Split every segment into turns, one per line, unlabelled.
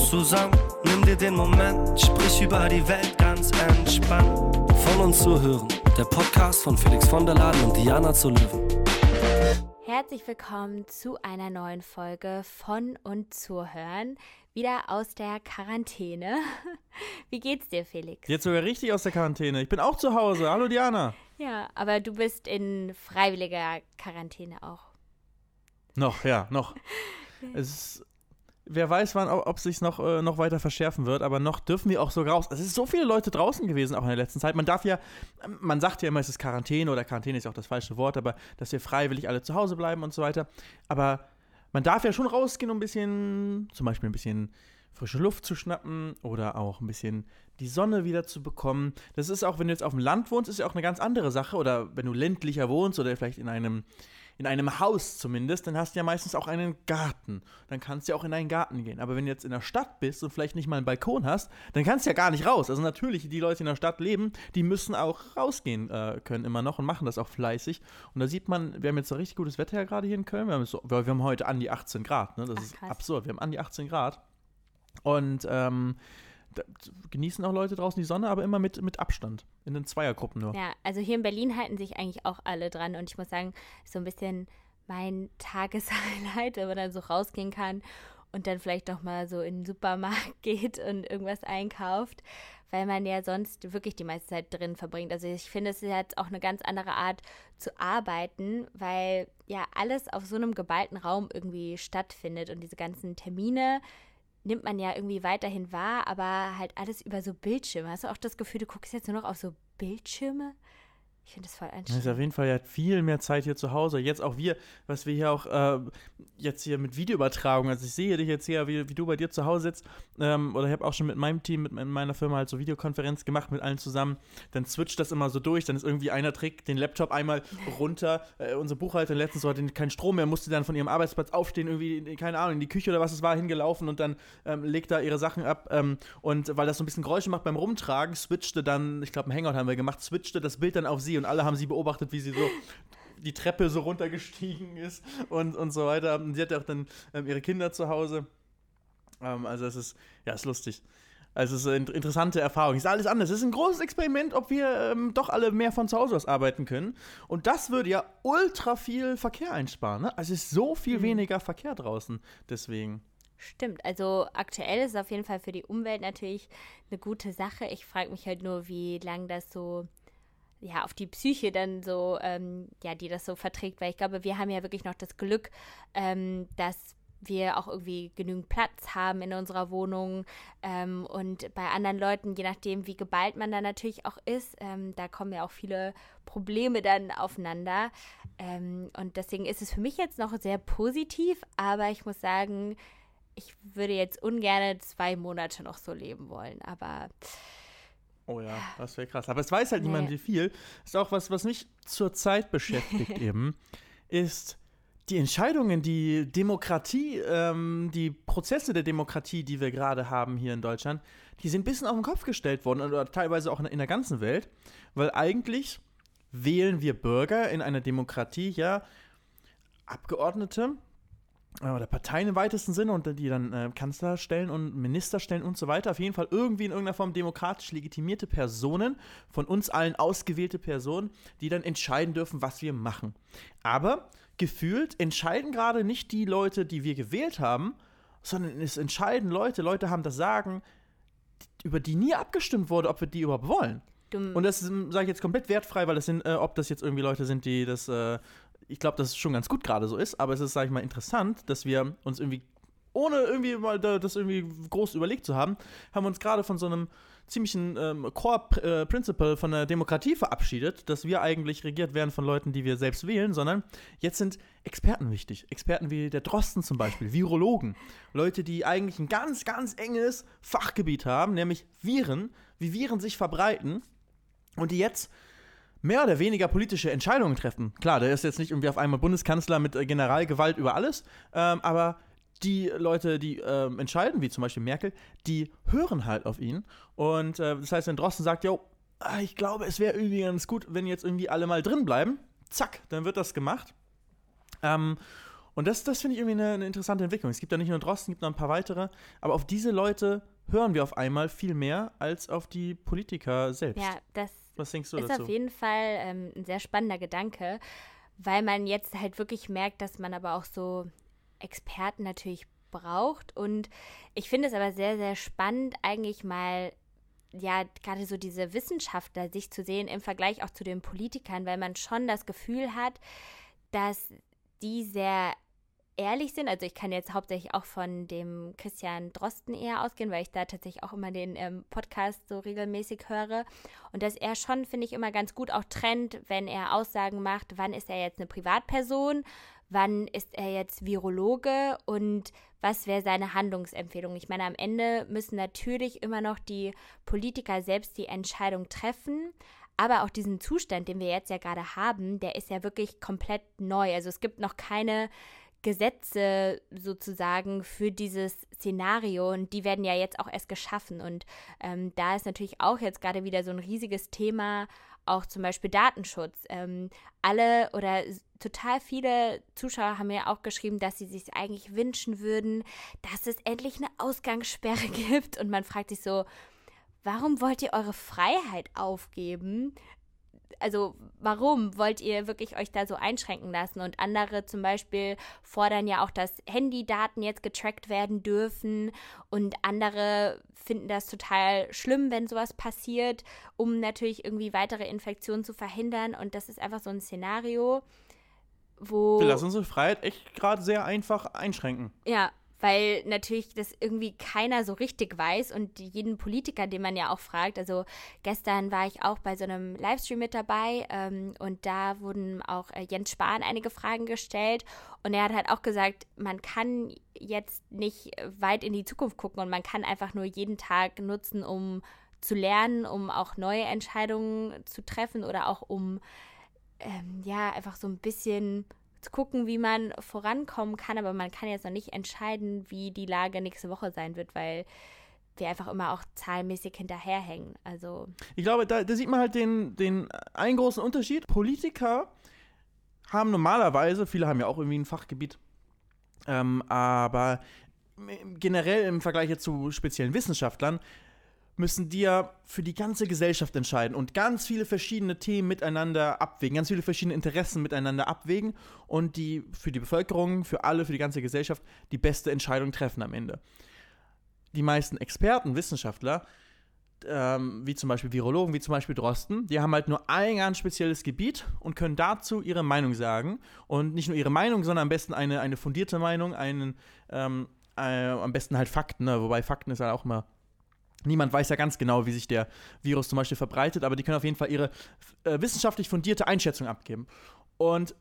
uns zusammen. Nimm dir den Moment, sprich über die Welt ganz entspannt. Von uns zu hören, der Podcast von Felix von der Laden und Diana zu Löwen.
Herzlich willkommen zu einer neuen Folge von und zu hören. Wieder aus der Quarantäne. Wie geht's dir, Felix?
Jetzt sogar richtig aus der Quarantäne. Ich bin auch zu Hause. Hallo Diana.
Ja, aber du bist in freiwilliger Quarantäne auch.
Noch, ja, noch. es ist, wer weiß, wann, ob es sich noch, äh, noch weiter verschärfen wird, aber noch dürfen wir auch so raus. Es sind so viele Leute draußen gewesen, auch in der letzten Zeit. Man darf ja, man sagt ja immer, es ist Quarantäne oder Quarantäne ist auch das falsche Wort, aber dass wir freiwillig alle zu Hause bleiben und so weiter. Aber man darf ja schon rausgehen, um ein bisschen, zum Beispiel ein bisschen frische Luft zu schnappen oder auch ein bisschen die Sonne wieder zu bekommen. Das ist auch, wenn du jetzt auf dem Land wohnst, ist ja auch eine ganz andere Sache. Oder wenn du ländlicher wohnst oder vielleicht in einem, in einem Haus zumindest, dann hast du ja meistens auch einen Garten. Dann kannst du ja auch in deinen Garten gehen. Aber wenn du jetzt in der Stadt bist und vielleicht nicht mal einen Balkon hast, dann kannst du ja gar nicht raus. Also natürlich, die Leute, die in der Stadt leben, die müssen auch rausgehen äh, können immer noch und machen das auch fleißig. Und da sieht man, wir haben jetzt ein richtig gutes Wetter ja gerade hier in Köln. Wir haben, so, wir haben heute an die 18 Grad. Ne? Das Ach, ist absurd. Wir haben an die 18 Grad. Und ähm, genießen auch Leute draußen die Sonne, aber immer mit, mit Abstand. In den Zweiergruppen nur.
Ja, also hier in Berlin halten sich eigentlich auch alle dran. Und ich muss sagen, so ein bisschen mein Tageshighlight, wenn man dann so rausgehen kann und dann vielleicht doch mal so in den Supermarkt geht und irgendwas einkauft, weil man ja sonst wirklich die meiste Zeit drin verbringt. Also ich finde, es ist jetzt auch eine ganz andere Art zu arbeiten, weil ja alles auf so einem geballten Raum irgendwie stattfindet und diese ganzen Termine, nimmt man ja irgendwie weiterhin wahr, aber halt alles über so Bildschirme. Hast du auch das Gefühl, du guckst jetzt nur noch auf so Bildschirme? Ich finde das voll anstrengend.
Das ist auf jeden Fall ja viel mehr Zeit hier zu Hause. Jetzt auch wir, was wir hier auch äh, jetzt hier mit Videoübertragung, also ich sehe dich jetzt hier, wie, wie du bei dir zu Hause sitzt, ähm, oder ich habe auch schon mit meinem Team, mit meiner Firma halt so Videokonferenz gemacht mit allen zusammen. Dann switcht das immer so durch, dann ist irgendwie einer trägt den Laptop einmal runter. Äh, unsere Buchhalterin letztens hatte keinen Strom mehr, musste dann von ihrem Arbeitsplatz aufstehen, irgendwie, keine Ahnung, in die Küche oder was es war, hingelaufen und dann ähm, legt da ihre Sachen ab. Ähm, und weil das so ein bisschen Geräusche macht beim Rumtragen, switchte dann, ich glaube, ein Hangout haben wir gemacht, switchte das Bild dann auf sie und alle haben sie beobachtet, wie sie so die Treppe so runtergestiegen ist und, und so weiter. Und sie hat ja auch dann ähm, ihre Kinder zu Hause. Ähm, also es ist, ja, ist lustig. Also es ist eine interessante Erfahrung. Es ist alles anders. Es ist ein großes Experiment, ob wir ähm, doch alle mehr von zu Hause aus arbeiten können. Und das würde ja ultra viel Verkehr einsparen. Ne? Also es ist so viel mhm. weniger Verkehr draußen. Deswegen.
Stimmt, also aktuell ist es auf jeden Fall für die Umwelt natürlich eine gute Sache. Ich frage mich halt nur, wie lange das so ja, auf die Psyche dann so, ähm, ja, die das so verträgt, weil ich glaube, wir haben ja wirklich noch das Glück, ähm, dass wir auch irgendwie genügend Platz haben in unserer Wohnung. Ähm, und bei anderen Leuten, je nachdem, wie geballt man da natürlich auch ist, ähm, da kommen ja auch viele Probleme dann aufeinander. Ähm, und deswegen ist es für mich jetzt noch sehr positiv, aber ich muss sagen, ich würde jetzt ungern zwei Monate noch so leben wollen, aber
Oh ja, das wäre krass. Aber es weiß halt nee. niemand, wie viel. Ist auch was, was mich zurzeit beschäftigt eben, ist die Entscheidungen, die Demokratie, ähm, die Prozesse der Demokratie, die wir gerade haben hier in Deutschland, die sind ein bisschen auf den Kopf gestellt worden oder teilweise auch in, in der ganzen Welt, weil eigentlich wählen wir Bürger in einer Demokratie ja Abgeordnete, oder Parteien im weitesten Sinne und die dann äh, Kanzler stellen und Minister stellen und so weiter. Auf jeden Fall irgendwie in irgendeiner Form demokratisch legitimierte Personen, von uns allen ausgewählte Personen, die dann entscheiden dürfen, was wir machen. Aber gefühlt entscheiden gerade nicht die Leute, die wir gewählt haben, sondern es entscheiden Leute, Leute haben das Sagen, über die nie abgestimmt wurde, ob wir die überhaupt wollen. Dumm. Und das sage ich jetzt komplett wertfrei, weil das sind, äh, ob das jetzt irgendwie Leute sind, die das äh, ich glaube, dass es schon ganz gut gerade so ist, aber es ist, sage ich mal, interessant, dass wir uns irgendwie, ohne irgendwie mal das irgendwie groß überlegt zu haben, haben wir uns gerade von so einem ziemlichen ähm, Core-Principle äh, von der Demokratie verabschiedet, dass wir eigentlich regiert werden von Leuten, die wir selbst wählen, sondern jetzt sind Experten wichtig. Experten wie der Drosten zum Beispiel, Virologen. Leute, die eigentlich ein ganz, ganz enges Fachgebiet haben, nämlich Viren, wie Viren sich verbreiten und die jetzt mehr oder weniger politische Entscheidungen treffen. Klar, der ist jetzt nicht irgendwie auf einmal Bundeskanzler mit äh, Generalgewalt über alles, ähm, aber die Leute, die ähm, entscheiden, wie zum Beispiel Merkel, die hören halt auf ihn. Und äh, das heißt, wenn Drosten sagt, jo, ah, ich glaube, es wäre irgendwie ganz gut, wenn jetzt irgendwie alle mal drin bleiben, zack, dann wird das gemacht. Ähm, Und das, das finde ich irgendwie eine, eine, interessante Entwicklung. Es gibt ja nicht nur Drosten, es gibt noch ein paar weitere, aber auf diese Leute hören wir auf einmal viel mehr als auf die Politiker selbst.
Ja, das
Was denkst du
ist
dazu?
auf jeden Fall ähm, ein sehr spannender Gedanke, weil man jetzt halt wirklich merkt, dass man aber auch so Experten natürlich braucht. Und ich finde es aber sehr, sehr spannend, eigentlich mal ja, gerade so diese Wissenschaftler sich zu sehen im Vergleich auch zu den Politikern, weil man schon das Gefühl hat, dass die sehr ehrlich sind. Also ich kann jetzt hauptsächlich auch von dem Christian Drosten eher ausgehen, weil ich da tatsächlich auch immer den ähm, Podcast so regelmäßig höre. Und dass er schon, finde ich, immer ganz gut auch trennt, wenn er Aussagen macht, wann ist er jetzt eine Privatperson, wann ist er jetzt Virologe und was wäre seine Handlungsempfehlung. Ich meine, am Ende müssen natürlich immer noch die Politiker selbst die Entscheidung treffen. Aber auch diesen Zustand, den wir jetzt ja gerade haben, der ist ja wirklich komplett neu. Also es gibt noch keine Gesetze sozusagen für dieses Szenario und die werden ja jetzt auch erst geschaffen. Und ähm, da ist natürlich auch jetzt gerade wieder so ein riesiges Thema, auch zum Beispiel Datenschutz. Ähm, alle oder total viele Zuschauer haben mir auch geschrieben, dass sie sich eigentlich wünschen würden, dass es endlich eine Ausgangssperre gibt. Und man fragt sich so, warum wollt ihr eure Freiheit aufgeben? Also warum wollt ihr wirklich euch da so einschränken lassen? Und andere zum Beispiel fordern ja auch, dass Handydaten jetzt getrackt werden dürfen. Und andere finden das total schlimm, wenn sowas passiert, um natürlich irgendwie weitere Infektionen zu verhindern. Und das ist einfach so ein Szenario, wo.
Wir lassen unsere Freiheit echt gerade sehr einfach einschränken.
Ja, weil natürlich das irgendwie keiner so richtig weiß und jeden Politiker, den man ja auch fragt, also gestern war ich auch bei so einem Livestream mit dabei ähm, und da wurden auch äh, Jens Spahn einige Fragen gestellt. Und er hat halt auch gesagt, man kann jetzt nicht weit in die Zukunft gucken und man kann einfach nur jeden Tag nutzen, um zu lernen, um auch neue Entscheidungen zu treffen oder auch um ähm, ja einfach so ein bisschen zu gucken, wie man vorankommen kann, aber man kann jetzt noch nicht entscheiden, wie die Lage nächste Woche sein wird, weil wir einfach immer auch zahlenmäßig hinterherhängen. Also
ich glaube, da, da sieht man halt den, den einen großen Unterschied. Politiker haben normalerweise, viele haben ja auch irgendwie ein Fachgebiet, ähm, aber generell im Vergleich zu speziellen Wissenschaftlern müssen die ja für die ganze Gesellschaft entscheiden und ganz viele verschiedene Themen miteinander abwägen, ganz viele verschiedene Interessen miteinander abwägen und die für die Bevölkerung, für alle, für die ganze Gesellschaft die beste Entscheidung treffen am Ende. Die meisten Experten, Wissenschaftler, ähm, wie zum Beispiel Virologen, wie zum Beispiel Drosten, die haben halt nur ein ganz spezielles Gebiet und können dazu ihre Meinung sagen. Und nicht nur ihre Meinung, sondern am besten eine, eine fundierte Meinung, einen, ähm, äh, am besten halt Fakten, ne? wobei Fakten ist halt auch immer Niemand weiß ja ganz genau, wie sich der Virus zum Beispiel verbreitet, aber die können auf jeden Fall ihre äh, wissenschaftlich fundierte Einschätzung abgeben. Und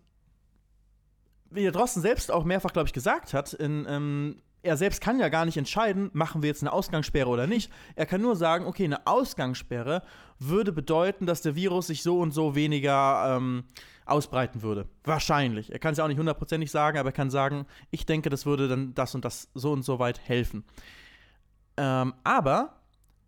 wie der Drosten selbst auch mehrfach, glaube ich, gesagt hat, in, ähm, er selbst kann ja gar nicht entscheiden, machen wir jetzt eine Ausgangssperre oder nicht. Er kann nur sagen, okay, eine Ausgangssperre würde bedeuten, dass der Virus sich so und so weniger ähm, ausbreiten würde. Wahrscheinlich. Er kann es ja auch nicht hundertprozentig sagen, aber er kann sagen, ich denke, das würde dann das und das so und so weit helfen. Ähm, aber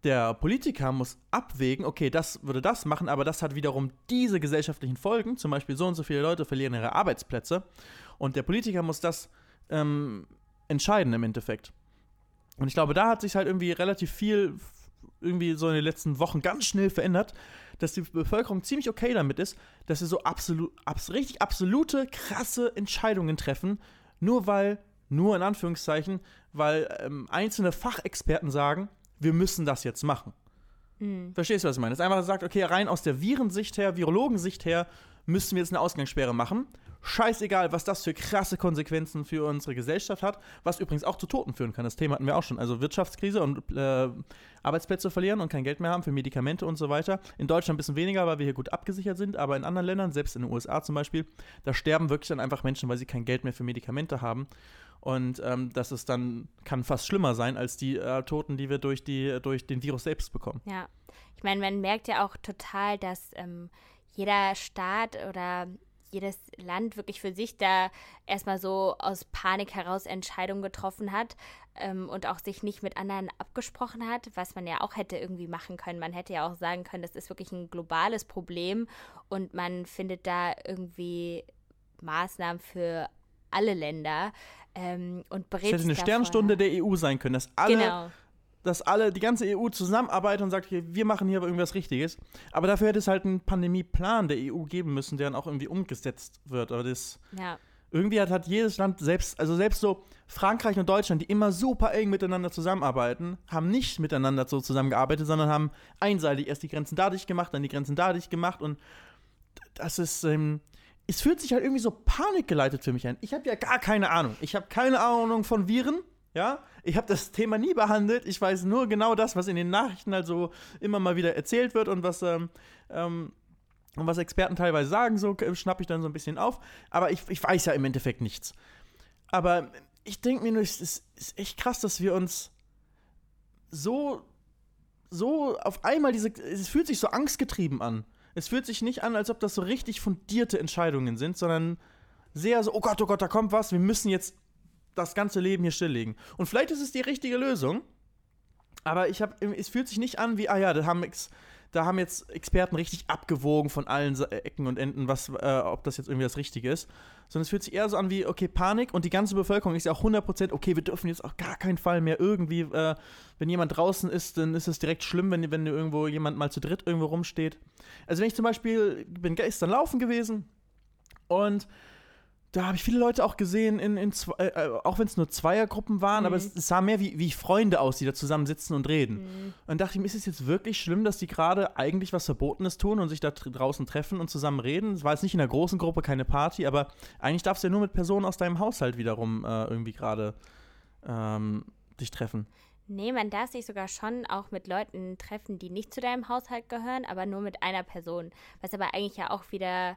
der Politiker muss abwägen, okay, das würde das machen, aber das hat wiederum diese gesellschaftlichen Folgen. Zum Beispiel so und so viele Leute verlieren ihre Arbeitsplätze. Und der Politiker muss das ähm, entscheiden im Endeffekt. Und ich glaube, da hat sich halt irgendwie relativ viel irgendwie so in den letzten Wochen ganz schnell verändert, dass die Bevölkerung ziemlich okay damit ist, dass sie so absolut, abs richtig absolute, krasse Entscheidungen treffen, nur weil, nur in Anführungszeichen, weil ähm, einzelne Fachexperten sagen, wir müssen das jetzt machen. Mhm. Verstehst du, was ich meine? Das ist einfach sagt, okay, rein aus der Virensicht her, Virologensicht her, müssen wir jetzt eine Ausgangssperre machen. Scheißegal, was das für krasse Konsequenzen für unsere Gesellschaft hat, was übrigens auch zu Toten führen kann. Das Thema hatten wir auch schon. Also Wirtschaftskrise und äh, Arbeitsplätze verlieren und kein Geld mehr haben für Medikamente und so weiter. In Deutschland ein bisschen weniger, weil wir hier gut abgesichert sind, aber in anderen Ländern, selbst in den USA zum Beispiel, da sterben wirklich dann einfach Menschen, weil sie kein Geld mehr für Medikamente haben. Und ähm, das ist dann, kann fast schlimmer sein als die äh, Toten, die wir durch, die, durch den Virus selbst bekommen.
Ja, ich meine, man merkt ja auch total, dass ähm, jeder Staat oder jedes Land wirklich für sich da erstmal so aus Panik heraus Entscheidungen getroffen hat ähm, und auch sich nicht mit anderen abgesprochen hat, was man ja auch hätte irgendwie machen können. Man hätte ja auch sagen können, das ist wirklich ein globales Problem und man findet da irgendwie Maßnahmen für alle Länder ähm, und berät.
Es hätte eine Sternstunde der EU sein können, dass alle, genau. dass alle, die ganze EU zusammenarbeitet und sagt, okay, wir machen hier irgendwas Richtiges. Aber dafür hätte es halt einen Pandemieplan der EU geben müssen, der dann auch irgendwie umgesetzt wird. Aber das ja. irgendwie hat, hat jedes Land selbst, also selbst so Frankreich und Deutschland, die immer super eng miteinander zusammenarbeiten, haben nicht miteinander so zusammengearbeitet, sondern haben einseitig erst die Grenzen dadurch gemacht, dann die Grenzen dadurch gemacht und das ist, ähm, es fühlt sich halt irgendwie so panikgeleitet für mich an. Ich habe ja gar keine Ahnung. Ich habe keine Ahnung von Viren. Ja, ich habe das Thema nie behandelt. Ich weiß nur genau das, was in den Nachrichten also immer mal wieder erzählt wird und was, ähm, ähm, und was Experten teilweise sagen, so schnappe ich dann so ein bisschen auf. Aber ich, ich weiß ja im Endeffekt nichts. Aber ich denke mir nur, es ist, ist echt krass, dass wir uns so, so auf einmal diese, es fühlt sich so angstgetrieben an. Es fühlt sich nicht an, als ob das so richtig fundierte Entscheidungen sind, sondern sehr so, oh Gott, oh Gott, da kommt was, wir müssen jetzt das ganze Leben hier stilllegen. Und vielleicht ist es die richtige Lösung, aber ich habe, es fühlt sich nicht an wie, ah ja, da haben, da haben jetzt Experten richtig abgewogen von allen Ecken und Enden, was, äh, ob das jetzt irgendwie das Richtige ist. Sondern es fühlt sich eher so an wie, okay, Panik und die ganze Bevölkerung ist ja auch 100%, okay, wir dürfen jetzt auch gar keinen Fall mehr irgendwie, äh, wenn jemand draußen ist, dann ist es direkt schlimm, wenn, wenn irgendwo jemand mal zu dritt irgendwo rumsteht. Also wenn ich zum Beispiel, bin gestern laufen gewesen und da habe ich viele Leute auch gesehen, in, in zwei, äh, äh auch wenn es nur Zweiergruppen waren, mhm. aber es, es, sah mehr wie, wie Freunde aus, die da zusammen sitzen und reden. Mhm. Und dachte ich mir, ist es jetzt wirklich schlimm, dass die gerade eigentlich was Verbotenes tun und sich da draußen treffen und zusammen reden? Es war jetzt nicht in einer großen Gruppe, keine Party, aber eigentlich darfst du ja nur mit Personen aus deinem Haushalt wiederum äh, irgendwie gerade ähm, dich treffen.
Nee, man darf sich sogar schon auch mit Leuten treffen, die nicht zu deinem Haushalt gehören, aber nur mit einer Person. Was aber eigentlich ja auch wieder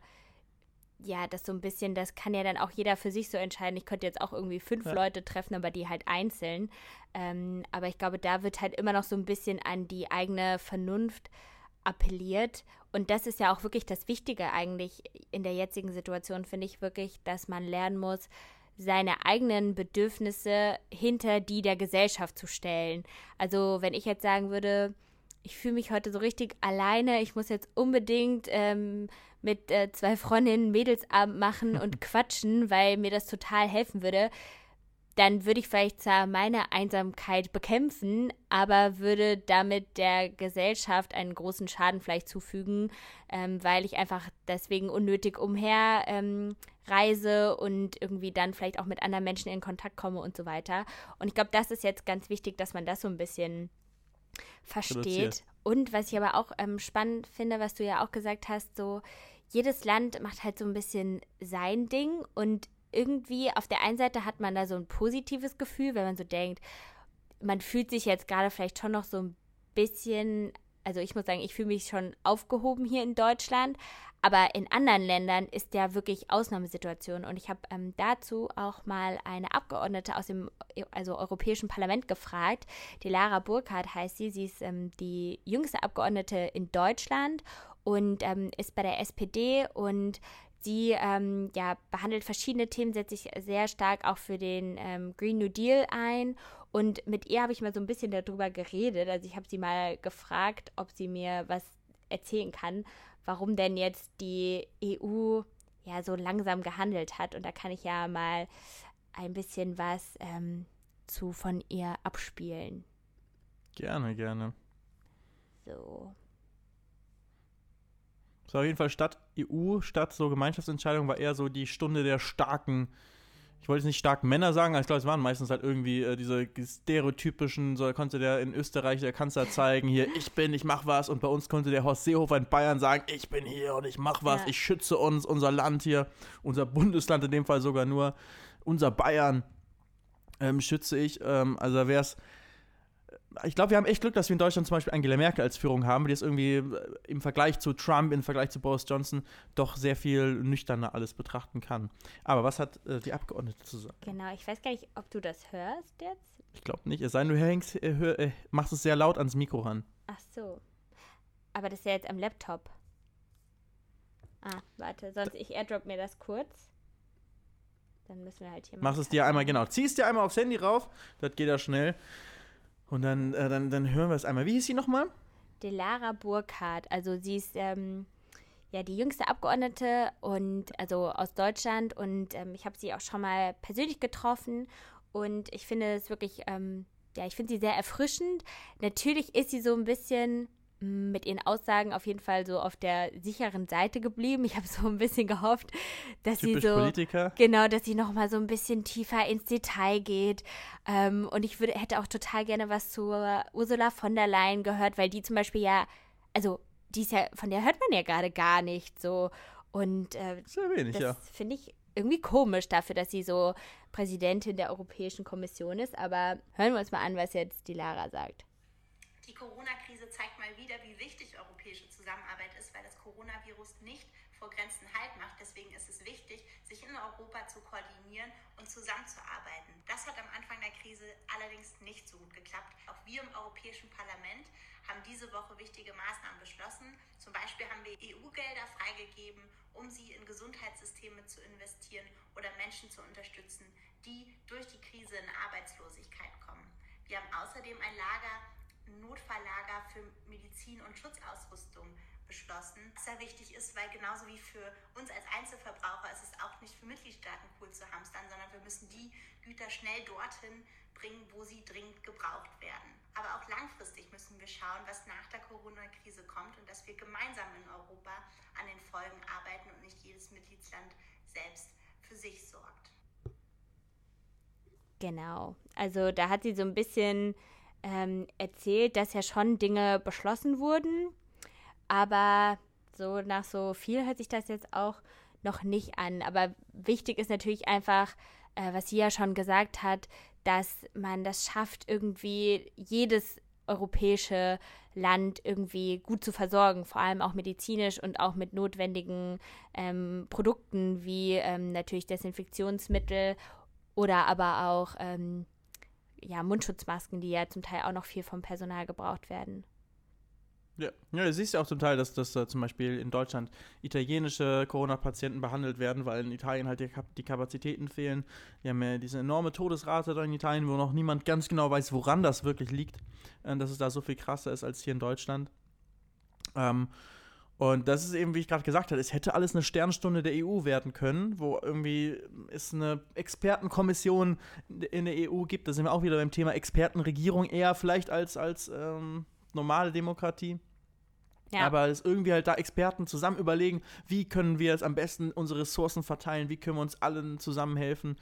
ja, das so ein bisschen, das kann ja dann auch jeder für sich so entscheiden. Ich könnte jetzt auch irgendwie fünf ja. Leute treffen, aber die halt einzeln. Ähm, aber ich glaube, da wird halt immer noch so ein bisschen an die eigene Vernunft appelliert. Und das ist ja auch wirklich das Wichtige eigentlich in der jetzigen Situation, finde ich wirklich, dass man lernen muss, seine eigenen Bedürfnisse hinter die der Gesellschaft zu stellen. Also wenn ich jetzt sagen würde, ich fühle mich heute so richtig alleine, ich muss jetzt unbedingt ähm, mit äh, zwei Freundinnen Mädelsabend machen und quatschen, weil mir das total helfen würde, dann würde ich vielleicht zwar meine Einsamkeit bekämpfen, aber würde damit der Gesellschaft einen großen Schaden vielleicht zufügen, ähm, weil ich einfach deswegen unnötig umher ähm, reise und irgendwie dann vielleicht auch mit anderen Menschen in Kontakt komme und so weiter. Und ich glaube, das ist jetzt ganz wichtig, dass man das so ein bisschen versteht. Reduziert. Und was ich aber auch ähm, spannend finde, was du ja auch gesagt hast, so jedes Land macht halt so ein bisschen sein Ding und irgendwie auf der einen Seite hat man da so ein positives Gefühl, wenn man so denkt, man fühlt sich jetzt gerade vielleicht schon noch so ein bisschen, also ich muss sagen, ich fühle mich schon aufgehoben hier in Deutschland, aber in anderen Ländern ist ja wirklich Ausnahmesituation. Und ich habe ähm, dazu auch mal eine Abgeordnete aus dem also Europäischen Parlament gefragt. Die Lara Burkhardt heißt sie. Sie ist ähm, die jüngste Abgeordnete in Deutschland und ähm, ist bei der SPD und sie ähm, ja, behandelt verschiedene Themen, setzt sich sehr stark auch für den ähm, Green New Deal ein. Und mit ihr habe ich mal so ein bisschen darüber geredet. Also ich habe sie mal gefragt, ob sie mir was erzählen kann, warum denn jetzt die EU ja so langsam gehandelt hat. Und da kann ich ja mal ein bisschen was ähm, zu von ihr abspielen.
Gerne, gerne.
So.
So, auf jeden Fall statt EU, statt so Gemeinschaftsentscheidung war eher so die Stunde der starken, ich wollte jetzt nicht starken Männer sagen, aber ich glaube, es waren meistens halt irgendwie äh, diese stereotypischen, so konnte der in Österreich der Kanzler zeigen, hier, ich bin, ich mach was und bei uns konnte der Horst Seehofer in Bayern sagen, ich bin hier und ich mach was, ja. ich schütze uns, unser Land hier, unser Bundesland in dem Fall sogar nur, unser Bayern ähm, schütze ich, ähm, also wäre es ich glaube, wir haben echt Glück, dass wir in Deutschland zum Beispiel Angela Merkel als Führung haben, die es irgendwie äh, im Vergleich zu Trump, im Vergleich zu Boris Johnson doch sehr viel nüchterner alles betrachten kann. Aber was hat äh, die Abgeordnete zu sagen?
Genau, ich weiß gar nicht, ob du das hörst jetzt.
Ich glaube nicht, es sei denn, du hängst, äh, hör, äh, machst es sehr laut ans Mikro ran.
Ach so. Aber das ist ja jetzt am Laptop. Ah, warte, sonst ich airdrop mir das kurz. Dann müssen wir halt hier
mal. Machst es dir einmal, genau. Ziehst dir einmal aufs Handy rauf, das geht ja schnell. Und dann, äh, dann, dann hören wir es einmal. Wie hieß sie nochmal?
Delara Burkhardt. Also sie ist ähm, ja die jüngste Abgeordnete und also aus Deutschland und ähm, ich habe sie auch schon mal persönlich getroffen und ich finde es wirklich, ähm, ja, ich finde sie sehr erfrischend. Natürlich ist sie so ein bisschen mit ihren Aussagen auf jeden Fall so auf der sicheren Seite geblieben. Ich habe so ein bisschen gehofft, dass Typisch sie so
Politiker.
genau, dass sie noch mal so ein bisschen tiefer ins Detail geht. Ähm, und ich würde hätte auch total gerne was zu Ursula von der Leyen gehört, weil die zum Beispiel ja, also die ist ja, von der hört man ja gerade gar nicht so. Und äh,
Sehr wenig, das ja.
finde ich irgendwie komisch dafür, dass sie so Präsidentin der Europäischen Kommission ist. Aber hören wir uns mal an, was jetzt die Lara sagt.
Die Corona-Krise zeigt mal wieder, wie wichtig europäische Zusammenarbeit ist, weil das Coronavirus nicht vor Grenzen Halt macht. Deswegen ist es wichtig, sich in Europa zu koordinieren und zusammenzuarbeiten. Das hat am Anfang der Krise allerdings nicht so gut geklappt. Auch wir im Europäischen Parlament haben diese Woche wichtige Maßnahmen beschlossen. Zum Beispiel haben wir EU-Gelder freigegeben, um sie in Gesundheitssysteme zu investieren oder Menschen zu unterstützen, die durch die Krise in Arbeitslosigkeit kommen. Wir haben außerdem ein Lager, Notfalllager für Medizin- und Schutzausrüstung beschlossen, was sehr wichtig ist, weil genauso wie für uns als Einzelverbraucher ist es auch nicht für Mitgliedstaaten cool zu hamstern, sondern wir müssen die Güter schnell dorthin bringen, wo sie dringend gebraucht werden. Aber auch langfristig müssen wir schauen, was nach der Corona-Krise kommt und dass wir gemeinsam in Europa an den Folgen arbeiten und nicht jedes Mitgliedsland selbst für sich sorgt.
Genau. Also da hat sie so ein bisschen ähm, erzählt, dass ja schon Dinge beschlossen wurden, aber so nach so viel hört sich das jetzt auch noch nicht an. Aber wichtig ist natürlich einfach, äh, was sie ja schon gesagt hat, dass man das schafft, irgendwie jedes europäische Land irgendwie gut zu versorgen, vor allem auch medizinisch und auch mit notwendigen ähm, Produkten wie ähm, natürlich Desinfektionsmittel oder aber auch ähm, ja, Mundschutzmasken, die ja zum Teil auch noch viel vom Personal gebraucht werden.
Ja, ja du siehst ja auch zum Teil, dass, dass uh, zum Beispiel in Deutschland italienische Corona-Patienten behandelt werden, weil in Italien halt die, die Kapazitäten fehlen. Wir haben ja diese enorme Todesrate da in Italien, wo noch niemand ganz genau weiß, woran das wirklich liegt, äh, dass es da so viel krasser ist als hier in Deutschland. Ähm, und das ist eben, wie ich gerade gesagt habe, es hätte alles eine Sternstunde der EU werden können, wo irgendwie es eine Expertenkommission in der EU gibt. Da sind wir auch wieder beim Thema Expertenregierung eher vielleicht als, als ähm, normale Demokratie. Ja. Aber es irgendwie halt da Experten zusammen überlegen, wie können wir jetzt am besten unsere Ressourcen verteilen, wie können wir uns allen zusammenhelfen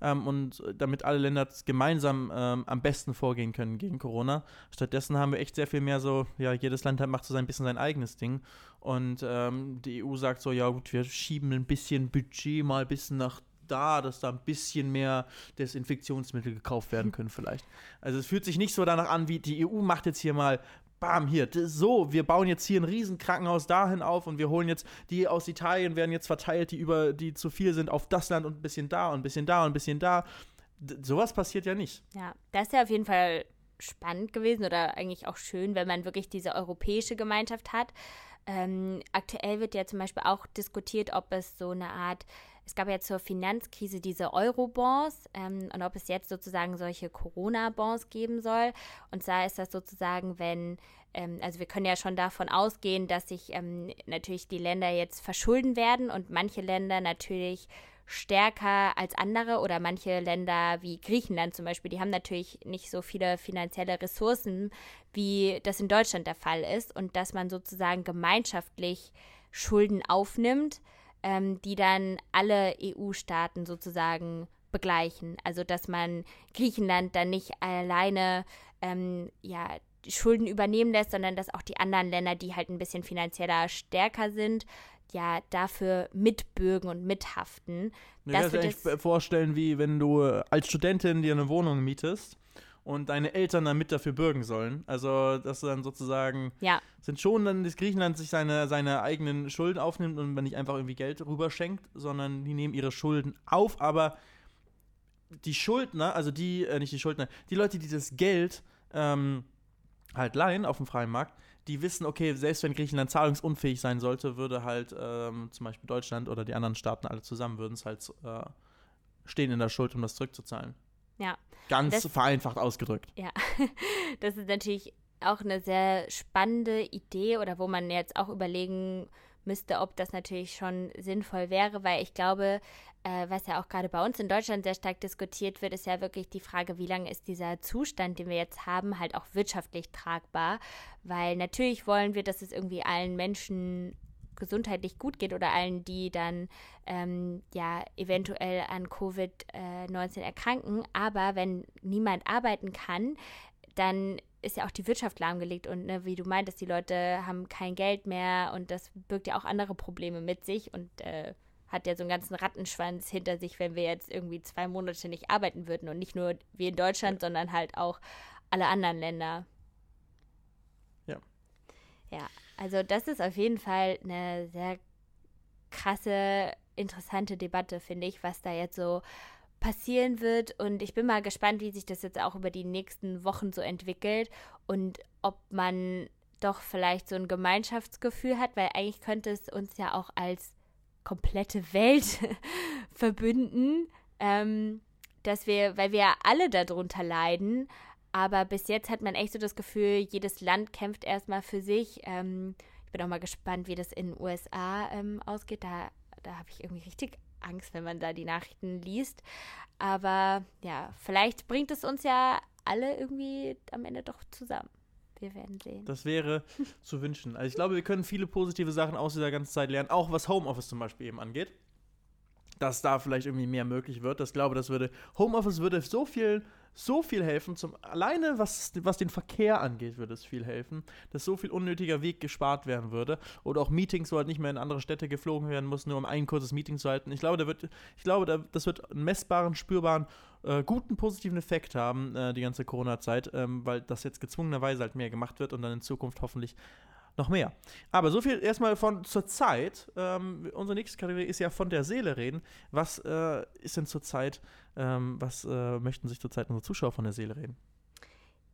ähm, und damit alle Länder gemeinsam ähm, am besten vorgehen können gegen Corona. Stattdessen haben wir echt sehr viel mehr so, ja, jedes Land macht so ein bisschen sein eigenes Ding. Und ähm, die EU sagt so, ja gut, wir schieben ein bisschen Budget mal ein bisschen nach da, dass da ein bisschen mehr Desinfektionsmittel gekauft werden können vielleicht. Also es fühlt sich nicht so danach an, wie die EU macht jetzt hier mal bam, hier, so, wir bauen jetzt hier ein Riesenkrankenhaus dahin auf und wir holen jetzt, die aus Italien werden jetzt verteilt, die über, die zu viel sind, auf das Land und ein bisschen da und ein bisschen da und ein bisschen da. D sowas passiert ja nicht.
Ja, das ist ja auf jeden Fall spannend gewesen oder eigentlich auch schön, wenn man wirklich diese europäische Gemeinschaft hat. Ähm, aktuell wird ja zum Beispiel auch diskutiert, ob es so eine Art es gab ja zur Finanzkrise diese Euro-Bonds ähm, und ob es jetzt sozusagen solche Corona-Bonds geben soll. Und zwar ist das sozusagen, wenn, ähm, also wir können ja schon davon ausgehen, dass sich ähm, natürlich die Länder jetzt verschulden werden und manche Länder natürlich stärker als andere oder manche Länder wie Griechenland zum Beispiel, die haben natürlich nicht so viele finanzielle Ressourcen, wie das in Deutschland der Fall ist und dass man sozusagen gemeinschaftlich Schulden aufnimmt ähm, die dann alle EU-Staaten sozusagen begleichen. Also dass man Griechenland dann nicht alleine ähm, ja, Schulden übernehmen lässt, sondern dass auch die anderen Länder, die halt ein bisschen finanzieller stärker sind, ja dafür mitbürgen und mithaften.
Ich kann mir das vorstellen, wie wenn du als Studentin dir eine Wohnung mietest und deine Eltern dann mit dafür bürgen sollen. Also, dass dann sozusagen
ja.
sind schon dann, dass Griechenland sich seine, seine eigenen Schulden aufnimmt und man nicht einfach irgendwie Geld rüberschenkt, sondern die nehmen ihre Schulden auf, aber die Schuldner, also die, äh, nicht die Schuldner, die Leute, die das Geld ähm, halt leihen auf dem freien Markt, die wissen, okay, selbst wenn Griechenland zahlungsunfähig sein sollte, würde halt ähm, zum Beispiel Deutschland oder die anderen Staaten alle zusammen würden es halt äh, stehen in der Schuld, um das zurückzuzahlen.
Ja.
Ganz das, vereinfacht ausgedrückt.
Ja, das ist natürlich auch eine sehr spannende Idee oder wo man jetzt auch überlegen müsste, ob das natürlich schon sinnvoll wäre, weil ich glaube, äh, was ja auch gerade bei uns in Deutschland sehr stark diskutiert wird, ist ja wirklich die Frage, wie lange ist dieser Zustand, den wir jetzt haben, halt auch wirtschaftlich tragbar, weil natürlich wollen wir, dass es irgendwie allen Menschen gesundheitlich gut geht oder allen, die dann ähm, ja eventuell an Covid-19 äh, erkranken. Aber wenn niemand arbeiten kann, dann ist ja auch die Wirtschaft lahmgelegt und ne, wie du meintest, die Leute haben kein Geld mehr und das birgt ja auch andere Probleme mit sich und äh, hat ja so einen ganzen Rattenschwanz hinter sich, wenn wir jetzt irgendwie zwei Monate nicht arbeiten würden und nicht nur wir in Deutschland, sondern halt auch alle anderen Länder. Ja. Also das ist auf jeden Fall eine sehr krasse, interessante Debatte, finde ich, was da jetzt so passieren wird. Und ich bin mal gespannt, wie sich das jetzt auch über die nächsten Wochen so entwickelt und ob man doch vielleicht so ein Gemeinschaftsgefühl hat, weil eigentlich könnte es uns ja auch als komplette Welt verbünden, ähm, dass wir, weil wir ja alle darunter leiden, aber bis jetzt hat man echt so das Gefühl, jedes Land kämpft erstmal für sich. Ähm, ich bin auch mal gespannt, wie das in den USA ähm, ausgeht. Da, da habe ich irgendwie richtig Angst, wenn man da die Nachrichten liest. Aber ja, vielleicht bringt es uns ja alle irgendwie am Ende doch zusammen. Wir werden sehen.
Das wäre zu wünschen. Also ich glaube, wir können viele positive Sachen aus dieser ganzen Zeit lernen, auch was Homeoffice zum Beispiel eben angeht. Dass da vielleicht irgendwie mehr möglich wird. Das glaube, das würde Homeoffice würde so viel so viel helfen. Zum, alleine was, was den Verkehr angeht, würde es viel helfen, dass so viel unnötiger Weg gespart werden würde. Oder auch Meetings, wo halt nicht mehr in andere Städte geflogen werden muss, nur um ein kurzes Meeting zu halten. Ich glaube, da wird, ich glaube, da, das wird einen messbaren, spürbaren, äh, guten, positiven Effekt haben, äh, die ganze Corona-Zeit, ähm, weil das jetzt gezwungenerweise halt mehr gemacht wird und dann in Zukunft hoffentlich noch mehr. Aber so viel erstmal von zur Zeit. Ähm, unsere nächste Kategorie ist ja von der Seele reden. Was äh, ist denn zurzeit, ähm, was äh, möchten sich zurzeit unsere Zuschauer von der Seele reden?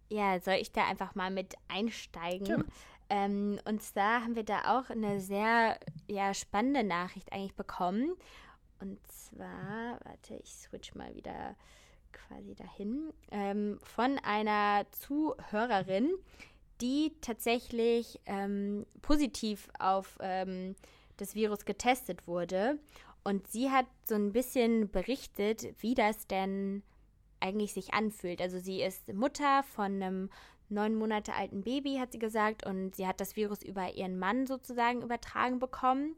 Ja, soll ich da einfach mal mit einsteigen? Ähm, und zwar haben wir da auch eine sehr ja, spannende Nachricht eigentlich bekommen. Und zwar, warte, ich switch mal wieder quasi dahin, ähm, von einer Zuhörerin, die tatsächlich ähm, positiv auf ähm, das Virus getestet wurde. Und sie hat so ein bisschen berichtet, wie das denn eigentlich sich anfühlt. Also sie ist Mutter von einem neun Monate alten Baby, hat sie gesagt, und sie hat das Virus über ihren Mann sozusagen übertragen bekommen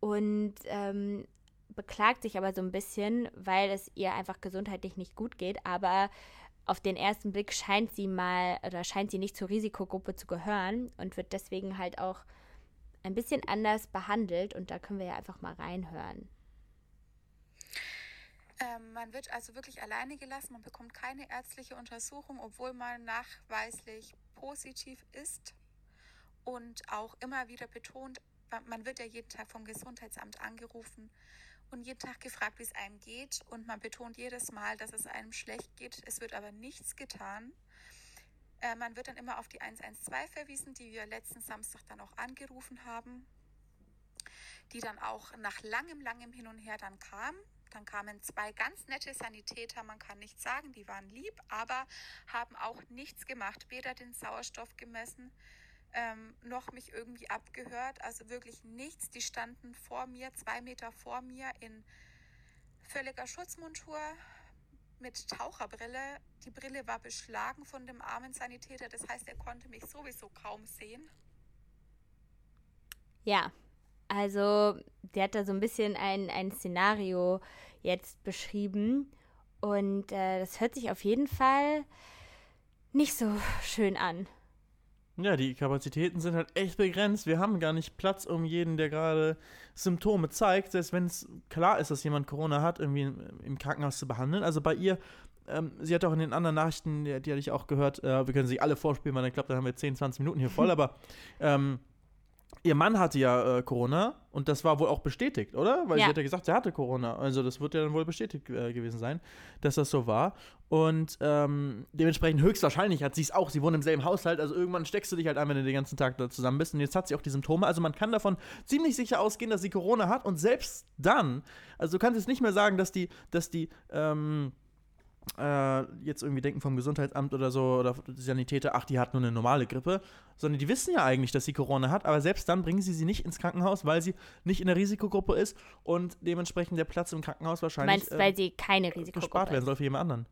und ähm, beklagt sich aber so ein bisschen, weil es ihr einfach gesundheitlich nicht gut geht. Aber auf den ersten Blick scheint sie mal oder scheint sie nicht zur Risikogruppe zu gehören und wird deswegen halt auch ein bisschen anders behandelt und da können wir ja einfach mal reinhören.
Ähm, man wird also wirklich alleine gelassen, man bekommt keine ärztliche Untersuchung, obwohl man nachweislich positiv ist und auch immer wieder betont, man wird ja jeden Tag vom Gesundheitsamt angerufen und jeden Tag gefragt, wie es einem geht. Und man betont jedes Mal, dass es einem schlecht geht. Es wird aber nichts getan. Äh, man wird dann immer auf die 112 verwiesen, die wir letzten Samstag dann auch angerufen haben, die dann auch nach langem, langem Hin und Her dann kam. Dann kamen zwei ganz nette Sanitäter, man kann nicht sagen, die waren lieb, aber haben auch nichts gemacht, weder den Sauerstoff gemessen, ähm, noch mich irgendwie abgehört. Also wirklich nichts. Die standen vor mir, zwei Meter vor mir in völliger Schutzmontur mit Taucherbrille. Die Brille war beschlagen von dem armen Sanitäter. Das heißt, er konnte mich sowieso kaum sehen.
Ja, also der hat da so ein bisschen ein, ein Szenario jetzt beschrieben. Und äh, das hört sich auf jeden Fall nicht so schön an.
Ja, die Kapazitäten sind halt echt begrenzt. Wir haben gar nicht Platz um jeden, der gerade Symptome zeigt, selbst wenn es klar ist, dass jemand Corona hat, irgendwie im, Krankenhaus zu behandeln. Also bei ihr, ähm, sie hat auch in den anderen Nachrichten, die, die hatte ich auch gehört, äh, wir können sie alle vorspielen, weil ich glaube, da haben wir 10, 20 Minuten hier voll, aber ähm, Ihr Mann hatte ja äh, Corona und das war wohl auch bestätigt, oder? Weil ja. sie hat ja gesagt, sie hatte Corona. Also das wird ja dann wohl bestätigt äh, gewesen sein, dass das so war. Und ähm, dementsprechend höchstwahrscheinlich hat sie es auch. Sie wohnen im selben Haushalt, also irgendwann steckst du dich halt an, wenn du den ganzen Tag da zusammen bist. Und jetzt hat sie auch die Symptome. Also man kann davon ziemlich sicher ausgehen, dass sie Corona hat. Und selbst dann, also du kannst jetzt nicht mehr sagen, dass die, dass die, ähm, äh, jetzt irgendwie denken vom Gesundheitsamt oder so oder Sanitäter, ach, die hat nur eine normale Grippe, sondern die wissen ja eigentlich, dass sie Corona hat, aber selbst dann bringen sie sie nicht ins Krankenhaus, weil sie nicht in der Risikogruppe ist und dementsprechend der Platz im Krankenhaus wahrscheinlich.
Meinst, äh, weil sie keine Risikogruppe
gespart werden soll für jemand anderen.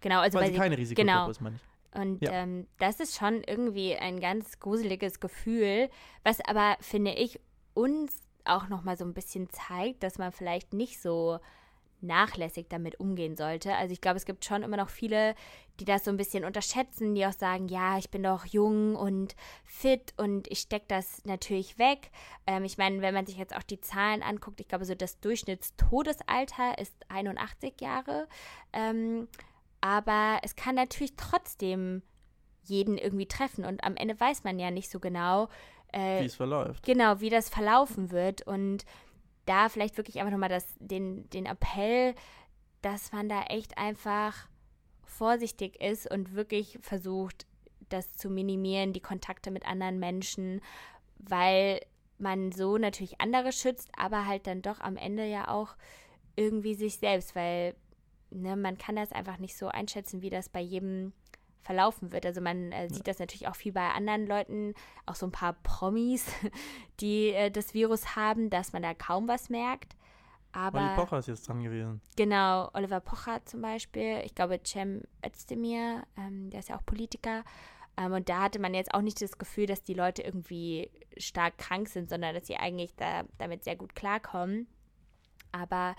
Genau, also
weil,
weil
sie
sie
keine Risikogruppe
genau.
ist, meine ich.
Und
Ja.
ähm, das ist schon irgendwie ein ganz gruseliges Gefühl, was aber, finde ich, uns auch nochmal so ein bisschen zeigt, dass man vielleicht nicht so nachlässig damit umgehen sollte. Also ich glaube, es gibt schon immer noch viele, die das so ein bisschen unterschätzen, die auch sagen, ja, ich bin doch jung und fit und ich stecke das natürlich weg. Ähm, ich meine, wenn man sich jetzt auch die Zahlen anguckt, ich glaube, so das Durchschnittstodesalter ist 81 Jahre. Ähm, aber es kann natürlich trotzdem jeden irgendwie treffen und am Ende weiß man ja nicht so genau, äh,
Wie es verläuft.
genau, wie das verlaufen wird und da vielleicht wirklich einfach nochmal das, den, den Appell, dass man da echt einfach vorsichtig ist und wirklich versucht, das zu minimieren, die Kontakte mit anderen Menschen, weil man so natürlich andere schützt, aber halt dann doch am Ende ja auch irgendwie sich selbst, weil ne, man kann das einfach nicht so einschätzen, wie das bei jedem verlaufen wird. Also man äh, sieht das natürlich auch viel bei anderen Leuten, auch so ein paar Promis, die äh, das Virus haben, dass man da kaum was merkt. Aber
Olli Pocher ist jetzt dran gewesen.
Genau, Oliver Pocher zum Beispiel. Ich glaube, Cem Özdemir, ähm, der ist ja auch Politiker. Ähm, und da hatte man jetzt auch nicht das Gefühl, dass die Leute irgendwie stark krank sind, sondern dass sie eigentlich da, damit sehr gut klarkommen. Aber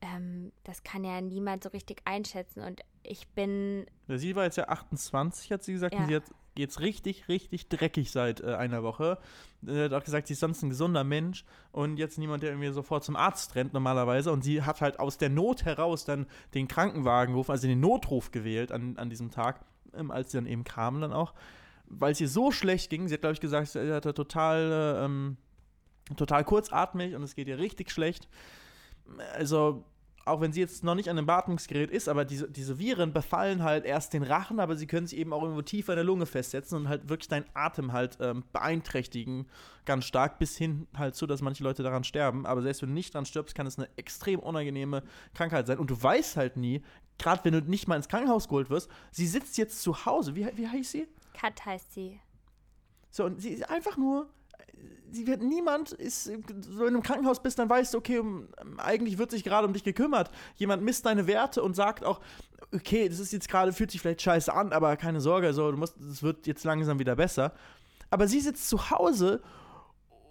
ähm, das kann ja niemand so richtig einschätzen. Und ich bin,
Sie war jetzt ja 28, hat sie gesagt,
Ja.
und sie hat jetzt richtig, richtig dreckig seit äh, einer Woche. Äh, hat auch gesagt, sie ist sonst ein gesunder Mensch und jetzt niemand, der irgendwie sofort zum Arzt rennt normalerweise. Und sie hat halt aus der Not heraus dann den Krankenwagen gerufen, also den Notruf gewählt an, an diesem Tag, ähm, als sie dann eben kamen dann auch. Weil es ihr so schlecht ging, sie hat, glaube ich, gesagt, sie hatte total, äh, ähm, total kurzatmig und es geht ihr richtig schlecht. Also, auch wenn sie jetzt noch nicht an einem Beatmungsgerät ist, aber diese, diese Viren befallen halt erst den Rachen, aber sie können sich eben auch irgendwo tiefer in der Lunge festsetzen und halt wirklich deinen Atem halt ähm, beeinträchtigen, ganz stark, bis hin halt zu, dass manche Leute daran sterben. Aber selbst wenn du nicht dran stirbst, kann es eine extrem unangenehme Krankheit sein. Und du weißt halt nie, gerade wenn du nicht mal ins Krankenhaus geholt wirst, sie sitzt jetzt zu Hause. Wie, wie heißt sie?
Kat heißt sie.
So, und sie ist einfach nur. Sie wird niemand ist, so in einem Krankenhaus bist, dann weißt du, okay, um, eigentlich wird sich gerade um dich gekümmert. Jemand misst deine Werte und sagt auch, okay, das ist jetzt gerade, fühlt sich vielleicht scheiße an, aber keine Sorge, so, du musst, es wird jetzt langsam wieder besser. Aber sie sitzt zu Hause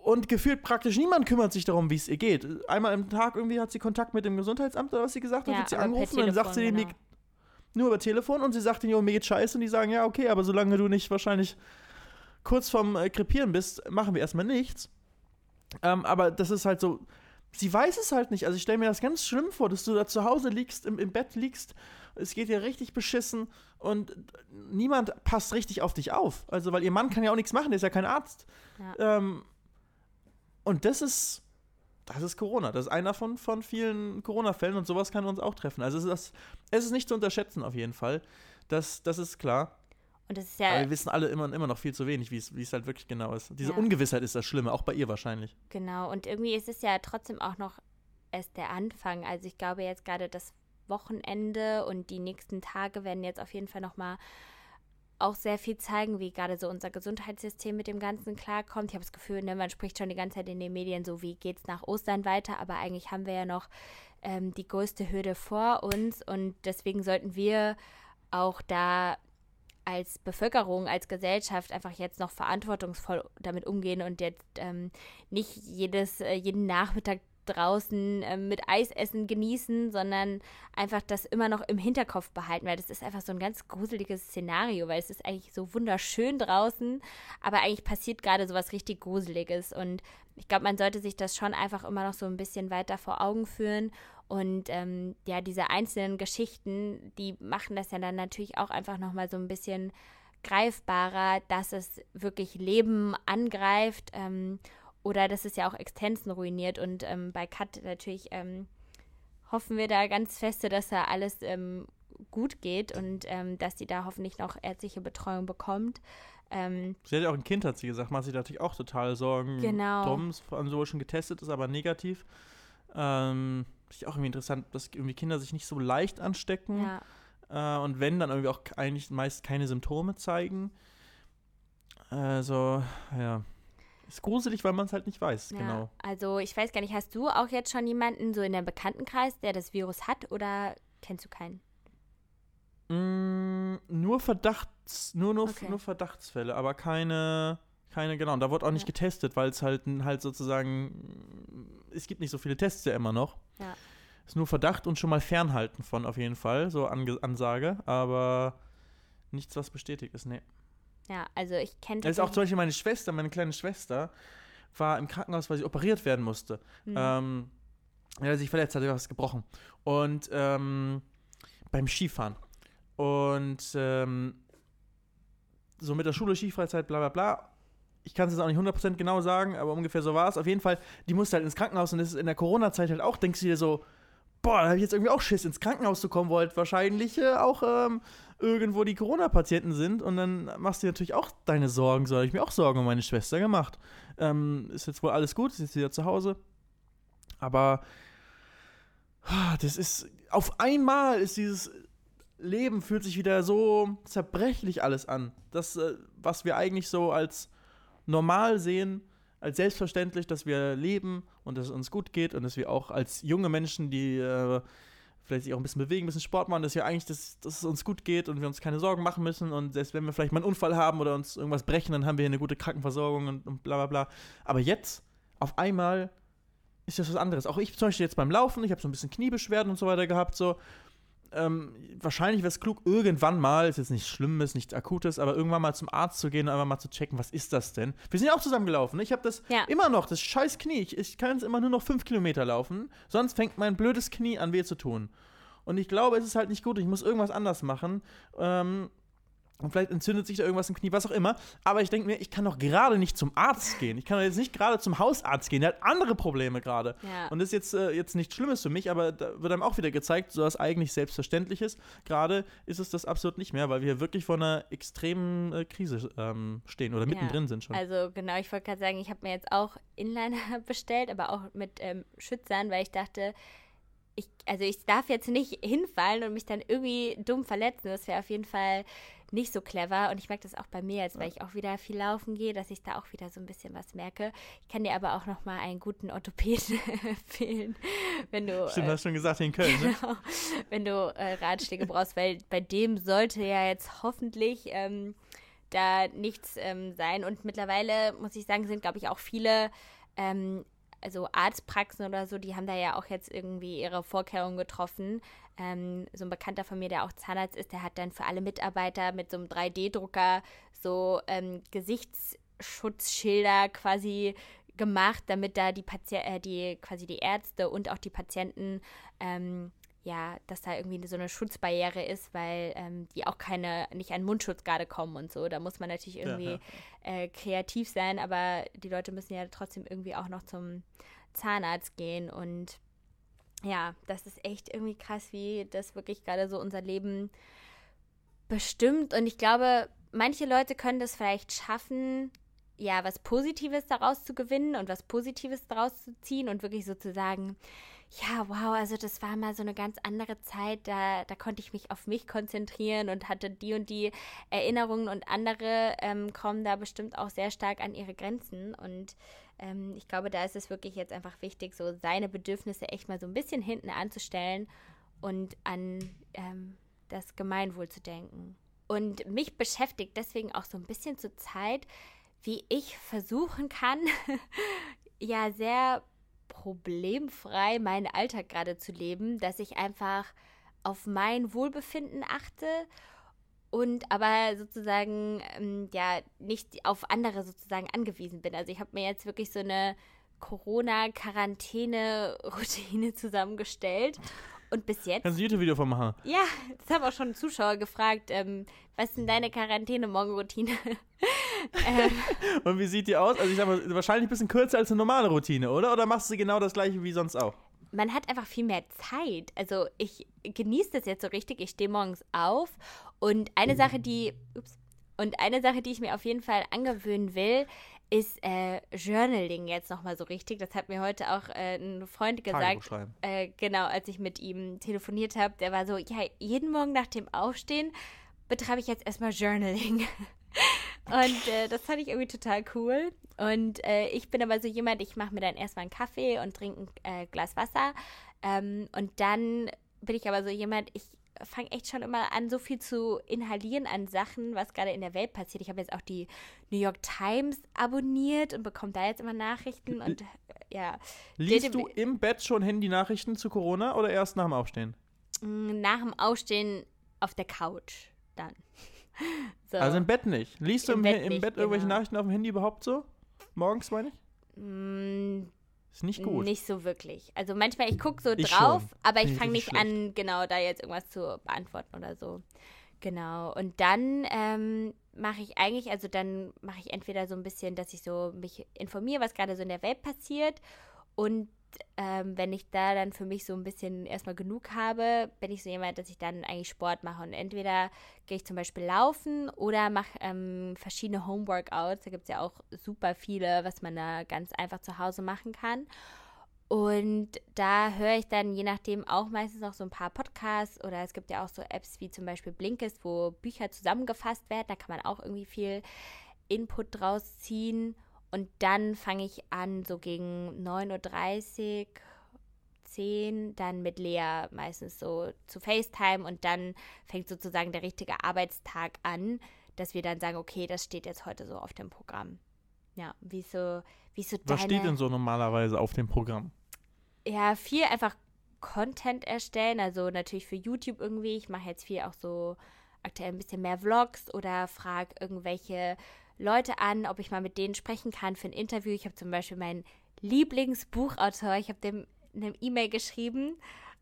und gefühlt praktisch niemand kümmert sich darum, wie es ihr geht. Einmal am Tag irgendwie hat sie Kontakt mit dem Gesundheitsamt oder was sie gesagt hat,
Ja,
wird sie angerufen und dann sagt sie denen,
genau.
nur über Telefon und sie sagt denen, jo, mir geht scheiße und die sagen, ja, okay, aber solange du nicht wahrscheinlich kurz vorm äh, Krepieren bist, machen wir erstmal nichts. Ähm, aber das ist halt so, sie weiß es halt nicht. Also ich stelle mir das ganz schlimm vor, dass du da zu Hause liegst, im, im Bett liegst, es geht dir richtig beschissen und niemand passt richtig auf dich auf. Also, weil ihr Mann kann ja auch nichts machen, der ist ja kein Arzt.
Ja.
Ähm, und das ist, das ist Corona. Das ist einer von, von vielen Corona-Fällen und sowas kann uns auch treffen. Also es ist, das, es ist nicht zu unterschätzen auf jeden Fall. Das, das ist klar.
Und das ist
Aber
ja,
wir wissen alle immer, immer noch viel zu wenig, wie es wie es halt wirklich genau ist. Diese
Ja.
Ungewissheit ist das Schlimme, auch bei ihr wahrscheinlich.
genau. Und irgendwie ist es ja trotzdem auch noch erst der Anfang. Also ich glaube jetzt gerade das Wochenende und die nächsten Tage werden jetzt auf jeden Fall nochmal auch sehr viel zeigen, wie gerade so unser Gesundheitssystem mit dem Ganzen klarkommt. Ich habe das Gefühl, ne, man spricht schon die ganze Zeit in den Medien so, wie geht's nach Ostern weiter, aber eigentlich haben wir ja noch ähm, die größte Hürde vor uns und deswegen sollten wir auch da als Bevölkerung, als Gesellschaft einfach jetzt noch verantwortungsvoll damit umgehen und jetzt ähm, nicht jedes, äh, jeden Nachmittag draußen ähm, mit Eisessen genießen, sondern einfach das immer noch im Hinterkopf behalten, weil das ist einfach so ein ganz gruseliges Szenario, weil es ist eigentlich so wunderschön draußen, aber eigentlich passiert gerade so was richtig Gruseliges. Und ich glaube, man sollte sich das schon einfach immer noch so ein bisschen weiter vor Augen führen. Und ähm, ja, diese einzelnen Geschichten, die machen das ja dann natürlich auch einfach nochmal so ein bisschen greifbarer, dass es wirklich Leben angreift. Ähm, oder dass es ja auch Existenzen ruiniert. Und ähm, bei Kat natürlich ähm, hoffen wir da ganz feste, dass da alles ähm, gut geht und ähm, dass sie da hoffentlich noch ärztliche Betreuung bekommt. Ähm,
Sie hat ja auch ein Kind, hat sie gesagt, macht sich natürlich auch total Sorgen.
Genau.
Tom ist an sowohl schon getestet, ist aber negativ. Ähm, ist auch irgendwie interessant, dass irgendwie Kinder sich nicht so leicht anstecken.
ja.
Äh, und wenn, dann irgendwie auch eigentlich meist keine Symptome zeigen. Also, ja. Ist gruselig, weil man es halt nicht weiß,
Ja,
genau.
Also ich weiß gar nicht, hast du auch jetzt schon jemanden so in deinem Bekanntenkreis, der das Virus hat oder kennst du keinen?
Mm, nur Verdachts, nur, nur,
Okay.
nur Verdachtsfälle, aber keine, keine, genau. Und da wurde auch nicht
Ja.
getestet, weil es halt, halt sozusagen, es gibt nicht so viele Tests ja immer noch.
Ja.
Ist nur Verdacht und schon mal fernhalten von auf jeden Fall, so Ange Ansage, aber nichts, was bestätigt ist, nee.
Ja, also ich kenne
Das ist auch zum Beispiel meine Schwester, meine kleine Schwester, war im Krankenhaus, weil sie operiert werden musste.
Mhm.
Ähm, er hat sich verletzt, hat was gebrochen. Und ähm, beim Skifahren. Und ähm, so mit der Schule, Skifreizeit, bla bla bla. Ich kann es jetzt auch nicht 100% genau sagen, aber ungefähr so war es. Auf jeden Fall, die musste halt ins Krankenhaus und das ist in der Corona-Zeit halt auch, denkst du dir so, boah, da habe ich jetzt irgendwie auch Schiss, ins Krankenhaus zu kommen, wo halt wahrscheinlich äh, auch ähm, irgendwo die Corona-Patienten sind und dann machst du dir natürlich auch deine Sorgen. So habe ich mir auch Sorgen um meine Schwester gemacht. Ähm, ist jetzt wohl alles gut, ist jetzt wieder zu Hause. Aber ah, das ist, auf einmal ist dieses Leben fühlt sich wieder so zerbrechlich alles an. Das, äh, was wir eigentlich so als normal sehen, als selbstverständlich, dass wir leben und dass es uns gut geht und dass wir auch als junge Menschen, die äh, vielleicht sich auch ein bisschen bewegen, ein bisschen Sport machen, dass wir eigentlich, dass, dass es uns gut geht und wir uns keine Sorgen machen müssen und selbst wenn wir vielleicht mal einen Unfall haben oder uns irgendwas brechen, dann haben wir hier eine gute Krankenversorgung und, und bla bla bla. Aber jetzt, auf einmal, ist das was anderes. Auch ich zum Beispiel jetzt beim Laufen, ich habe so ein bisschen Kniebeschwerden und so weiter gehabt, so. Ähm, wahrscheinlich wäre es klug, irgendwann mal, ist jetzt nichts Schlimmes, nichts Akutes, aber irgendwann mal zum Arzt zu gehen und einfach mal zu checken, was ist das denn? Wir sind ja auch zusammen gelaufen. Ne? Ich habe das
Ja.
immer noch, das scheiß Knie. Ich, ich kann jetzt immer nur noch fünf Kilometer laufen, sonst fängt mein blödes Knie an weh zu tun. Und ich glaube, es ist halt nicht gut. Ich muss irgendwas anders machen. Ähm, und vielleicht entzündet sich da irgendwas im Knie, was auch immer. Aber ich denke mir, ich kann doch gerade nicht zum Arzt gehen. Ich kann doch jetzt nicht gerade zum Hausarzt gehen. Der hat andere Probleme gerade.
Ja.
Und das ist jetzt, äh, jetzt nichts Schlimmes für mich, aber da wird einem auch wieder gezeigt, so was eigentlich Selbstverständliches. Gerade ist es das absolut nicht mehr, weil wir wirklich vor einer extremen äh, Krise ähm, stehen oder mittendrin sind schon.
Also genau, ich wollte gerade sagen, ich habe mir jetzt auch Inliner bestellt, aber auch mit ähm, Schützern, weil ich dachte, ich, also ich darf jetzt nicht hinfallen und mich dann irgendwie dumm verletzen. Das wäre auf jeden Fall nicht so clever. Und ich merke das auch bei mir jetzt, weil ich auch wieder viel laufen gehe, dass ich da auch wieder so ein bisschen was merke. Ich kann dir aber auch noch mal einen guten Orthopäden empfehlen, wenn du
Stimmt,
äh,
hast du schon gesagt, in Köln, ne?
Genau, wenn du äh, Ratschläge brauchst, weil bei dem sollte ja jetzt hoffentlich ähm, da nichts ähm, sein. Und mittlerweile, muss ich sagen, sind, glaube ich, auch viele, ähm, also Arztpraxen oder so, die haben da ja auch jetzt irgendwie ihre Vorkehrungen getroffen. Ähm, so ein Bekannter von mir, der auch Zahnarzt ist, der hat dann für alle Mitarbeiter mit so einem 3D-Drucker so ähm, Gesichtsschutzschilder quasi gemacht, damit da die Patient, äh, die quasi die Ärzte und auch die Patienten ähm, ja, dass da irgendwie so eine Schutzbarriere ist, weil ähm, die auch keine, nicht an Mundschutz gerade kommen und so. Da muss man natürlich irgendwie
ja.
Äh, kreativ sein, aber die Leute müssen ja trotzdem irgendwie auch noch zum Zahnarzt gehen und ja, das ist echt irgendwie krass, wie das wirklich gerade so unser Leben bestimmt. Und ich glaube, manche Leute können das vielleicht schaffen, ja, was Positives daraus zu gewinnen und was Positives daraus zu ziehen und wirklich sozusagen, ja, wow, also das war mal so eine ganz andere Zeit, da, da konnte ich mich auf mich konzentrieren und hatte die und die Erinnerungen und andere ähm, kommen da bestimmt auch sehr stark an ihre Grenzen und ähm, ich glaube, da ist es wirklich jetzt einfach wichtig, so seine Bedürfnisse echt mal so ein bisschen hinten anzustellen und an ähm, das Gemeinwohl zu denken. Und mich beschäftigt deswegen auch so ein bisschen zur Zeit, wie ich versuchen kann, ja, sehr problemfrei meinen Alltag gerade zu leben, dass ich einfach auf mein Wohlbefinden achte und aber sozusagen ähm, ja nicht auf andere sozusagen angewiesen bin. Also ich habe mir jetzt wirklich so eine Corona-Quarantäne-Routine zusammengestellt. Und bis jetzt.
Kannst du ein YouTube-Video von machen?
Ja, das haben auch schon Zuschauer gefragt. Ähm, was ist denn deine Quarantäne-Morgen-Routine? ähm,
Und wie sieht die aus? Also ich sag mal, wahrscheinlich ein bisschen kürzer als eine normale Routine, oder? Oder machst du genau das gleiche wie sonst auch?
man hat einfach viel mehr Zeit. Also ich genieße das jetzt so richtig. Ich stehe morgens auf und eine Sache, die, ups, und eine Sache, die ich mir auf jeden Fall angewöhnen will, ist äh, Journaling jetzt nochmal so richtig. Das hat mir heute auch äh, ein Freund gesagt. Äh, genau, als ich mit ihm telefoniert habe. Der war so, ja, jeden Morgen nach dem Aufstehen betreibe ich jetzt erstmal Journaling. und äh, das fand ich irgendwie total cool. Und äh, ich bin aber so jemand, ich mache mir dann erstmal einen Kaffee und trinke ein äh, Glas Wasser. Ähm, und dann bin ich aber so jemand, ich fange echt schon immer an, so viel zu inhalieren an Sachen, was gerade in der Welt passiert. Ich habe jetzt auch die New York Times abonniert und bekomme da jetzt immer Nachrichten und ja.
Liest du im Bett schon Handy-Nachrichten zu Corona oder erst nach dem Aufstehen?
Mm, nach dem Aufstehen auf der Couch dann.
So. Also im Bett nicht. Liest Im du im Bett, im nicht, Bett irgendwelche genau. Nachrichten auf dem Handy überhaupt so? Morgens, meine ich? Ist nicht gut.
Nicht so wirklich. Also manchmal, ich gucke so ich drauf, schon. aber ich fange nicht schlecht. an, genau da jetzt irgendwas zu beantworten oder so. Genau. Und dann ähm, mache ich eigentlich, also dann mache ich entweder so ein bisschen, dass ich so mich informiere, was gerade so in der Welt passiert. Und ähm, wenn ich da dann für mich so ein bisschen erstmal genug habe, bin ich so jemand, dass ich dann eigentlich Sport mache. Und entweder gehe ich zum Beispiel laufen oder mache ähm, verschiedene Homeworkouts. Da gibt es ja auch super viele, was man da ganz einfach zu Hause machen kann. Und da höre ich dann je nachdem auch meistens noch so ein paar Podcasts oder es gibt ja auch so Apps wie zum Beispiel Blinkist, wo Bücher zusammengefasst werden. Da kann man auch irgendwie viel Input draus ziehen. Und dann fange ich an, so gegen 9.30 Uhr, 10 dann mit Lea meistens so zu FaceTime und dann fängt sozusagen der richtige Arbeitstag an, dass wir dann sagen, okay, das steht jetzt heute so auf dem Programm. Ja, wie so, wie so
Was steht denn so normalerweise auf dem Programm?
Ja, viel einfach Content erstellen, also natürlich für YouTube irgendwie. Ich mache jetzt viel auch so aktuell ein bisschen mehr Vlogs oder frage irgendwelche Leute an, ob ich mal mit denen sprechen kann für ein Interview. Ich habe zum Beispiel meinen Lieblingsbuchautor, ich habe dem eine E-Mail geschrieben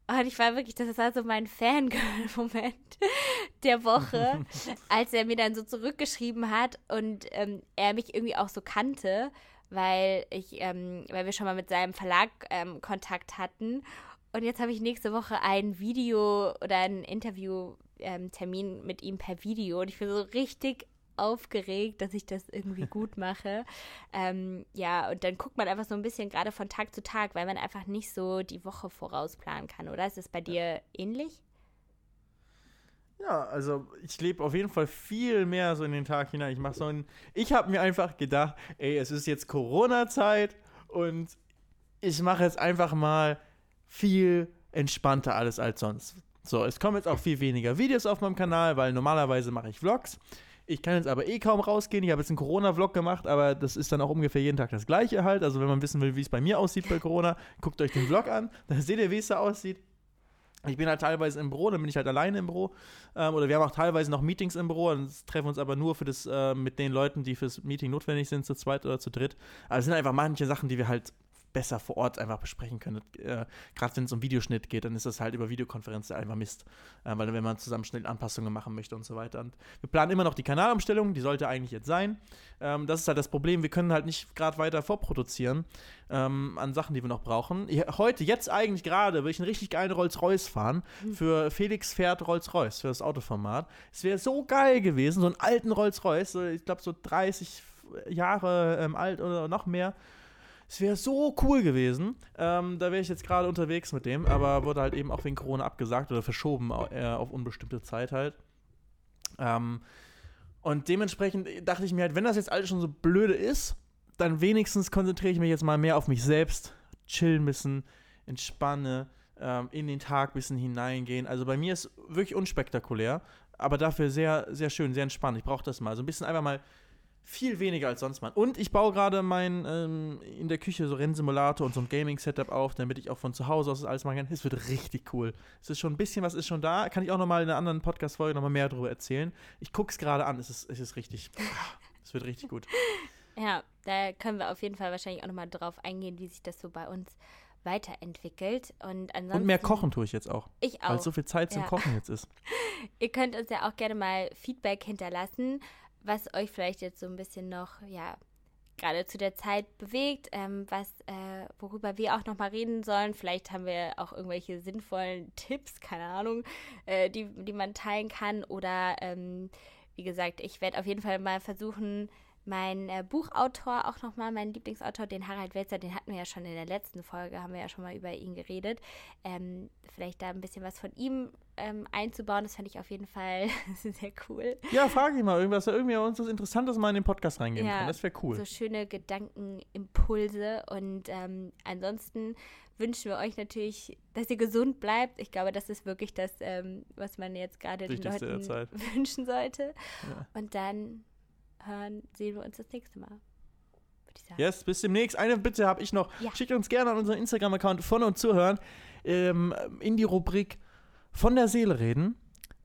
und ich war wirklich, das war so mein Fangirl-Moment der Woche, als er mir dann so zurückgeschrieben hat und ähm, er mich irgendwie auch so kannte, weil ich, ähm, weil wir schon mal mit seinem Verlag ähm, Kontakt hatten. Und jetzt habe ich nächste Woche ein Video oder ein Interview-Termin ähm, mit ihm per Video und ich bin so richtig aufgeregt, dass ich das irgendwie gut mache. Ähm, ja, und dann guckt man einfach so ein bisschen gerade von Tag zu Tag, weil man einfach nicht so die Woche vorausplanen kann, oder? Ist es bei dir ähnlich?
Ja, also ich lebe auf jeden Fall viel mehr so in den Tag hinein. Ich mache so ein. Ich habe mir einfach gedacht, ey, es ist jetzt Corona-Zeit und ich mache jetzt einfach mal viel entspannter alles als sonst. So, es kommen jetzt auch viel weniger Videos auf meinem Kanal, weil normalerweise mache ich Vlogs. Ich kann jetzt aber eh kaum rausgehen. Ich habe jetzt einen Corona-Vlog gemacht, aber das ist dann auch ungefähr jeden Tag das gleiche halt. Also wenn man wissen will, wie es bei mir aussieht bei Corona, guckt euch den Vlog an. Dann seht ihr, wie es da aussieht. Ich bin halt teilweise im Büro, dann bin ich halt alleine im Büro. Ähm, oder wir haben auch teilweise noch Meetings im Büro und treffen uns aber nur für das, äh, mit den Leuten, die fürs Meeting notwendig sind, zu zweit oder zu dritt. Also es sind einfach manche Sachen, die wir halt besser vor Ort einfach besprechen können. Äh, Gerade wenn es um Videoschnitt geht, dann ist das halt über Videokonferenz einfach Mist. Äh, weil wenn man zusammen schnell Anpassungen machen möchte und so weiter. Und wir planen immer noch die Kanalumstellung, die sollte eigentlich jetzt sein. Ähm, das ist halt das Problem, wir können halt nicht gerade weiter vorproduzieren ähm, an Sachen, die wir noch brauchen. Heute, jetzt eigentlich gerade, will ich einen richtig geilen Rolls-Royce fahren. Mhm. Für Felix fährt Rolls-Royce, für das Autoformat. Es wäre so geil gewesen, so einen alten Rolls-Royce, ich glaube so 30 Jahre ähm, alt oder noch mehr es wäre so cool gewesen. Ähm, da wäre ich jetzt gerade unterwegs mit dem, aber wurde halt eben auch wegen Corona abgesagt oder verschoben äh, auf unbestimmte Zeit halt. Ähm, und dementsprechend dachte ich mir halt, wenn das jetzt alles schon so blöde ist, dann wenigstens konzentriere ich mich jetzt mal mehr auf mich selbst, chillen müssen, entspanne, ähm, in den Tag ein bisschen hineingehen. Also bei mir ist wirklich unspektakulär, aber dafür sehr, sehr schön, sehr entspannt. Ich brauche das mal. So ein bisschen einfach mal viel weniger als sonst mal. Und ich baue gerade mein ähm, in der Küche so Rennsimulator und so ein Gaming-Setup auf, damit ich auch von zu Hause aus das alles machen kann. Es wird richtig cool. Es ist schon ein bisschen was ist schon da. Kann ich auch nochmal in einer anderen Podcast-Folge nochmal mehr darüber erzählen. Ich gucke es gerade an. Es ist, es ist richtig. Es wird richtig gut.
Ja, da können wir auf jeden Fall wahrscheinlich auch nochmal drauf eingehen, wie sich das so bei uns weiterentwickelt. Und, ansonsten,
und mehr kochen tue ich jetzt auch.
Ich auch.
Weil so viel Zeit zum ja. Kochen jetzt ist.
Ihr könnt uns ja auch gerne mal Feedback hinterlassen was euch vielleicht jetzt so ein bisschen noch, ja, gerade zu der Zeit bewegt, ähm, was, äh, worüber wir auch nochmal reden sollen. Vielleicht haben wir auch irgendwelche sinnvollen Tipps, keine Ahnung, äh, die, die man teilen kann. Oder ähm, wie gesagt, ich werde auf jeden Fall mal versuchen, mein äh, Buchautor auch nochmal, mein Lieblingsautor, den Harald Welzer, den hatten wir ja schon in der letzten Folge, haben wir ja schon mal über ihn geredet. Ähm, vielleicht da ein bisschen was von ihm ähm, einzubauen, das fände ich auf jeden Fall sehr cool.
Ja, frage ich mal irgendwas, irgendwie uns was Interessantes mal in den Podcast reingeben ja, kann. Das wäre cool.
So schöne Gedankenimpulse und ähm, ansonsten wünschen wir euch natürlich, dass ihr gesund bleibt. Ich glaube, das ist wirklich das, ähm, was man jetzt gerade den Leuten wünschen sollte. Ja. Und dann hören, sehen wir uns das nächste Mal.
Yes, bis demnächst. Eine Bitte habe ich noch. Ja. Schickt uns gerne an unseren Instagram-Account von und zuhören ähm, in die Rubrik von der Seele reden.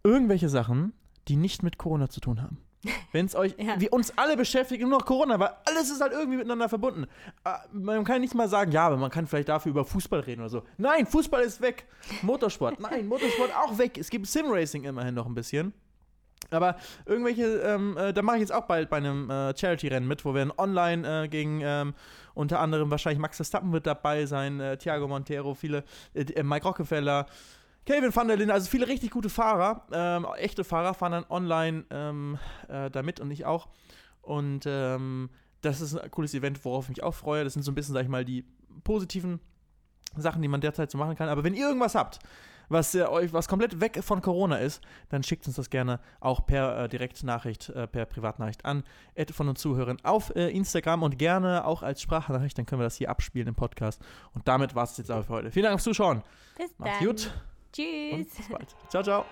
Irgendwelche Sachen, die nicht mit Corona zu tun haben. Wenn es euch, ja. wie uns alle beschäftigt, nur noch Corona, weil alles ist halt irgendwie miteinander verbunden. Ah, man kann nicht mal sagen, ja, aber man kann vielleicht dafür über Fußball reden oder so. Nein, Fußball ist weg. Motorsport, nein, Motorsport auch weg. Es gibt Simracing immerhin noch ein bisschen. Aber irgendwelche, ähm, äh, da mache ich jetzt auch bald bei einem äh, Charity-Rennen mit, wo wir online äh, gegen ähm, unter anderem wahrscheinlich Max Verstappen wird dabei sein, äh, Thiago Montero, viele, äh, Mike Rockefeller, Kevin van der Linden, also viele richtig gute Fahrer, ähm, echte Fahrer fahren dann online ähm, damit und ich auch. Und ähm, das ist ein cooles Event, worauf ich mich auch freue. Das sind so ein bisschen, sag ich mal, die positiven Sachen, die man derzeit so machen kann. Aber wenn ihr irgendwas habt, was äh, euch was komplett weg von Corona ist, dann schickt uns das gerne auch per äh, Direktnachricht, äh, per Privatnachricht an, von uns zuhören auf äh, Instagram und gerne auch als Sprachnachricht, dann können wir das hier abspielen im Podcast. Und damit war es jetzt auch für heute. Vielen Dank fürs Zuschauen.
Bis Macht's dann. gut.
Tschüss. Und bis bald. Ciao, ciao.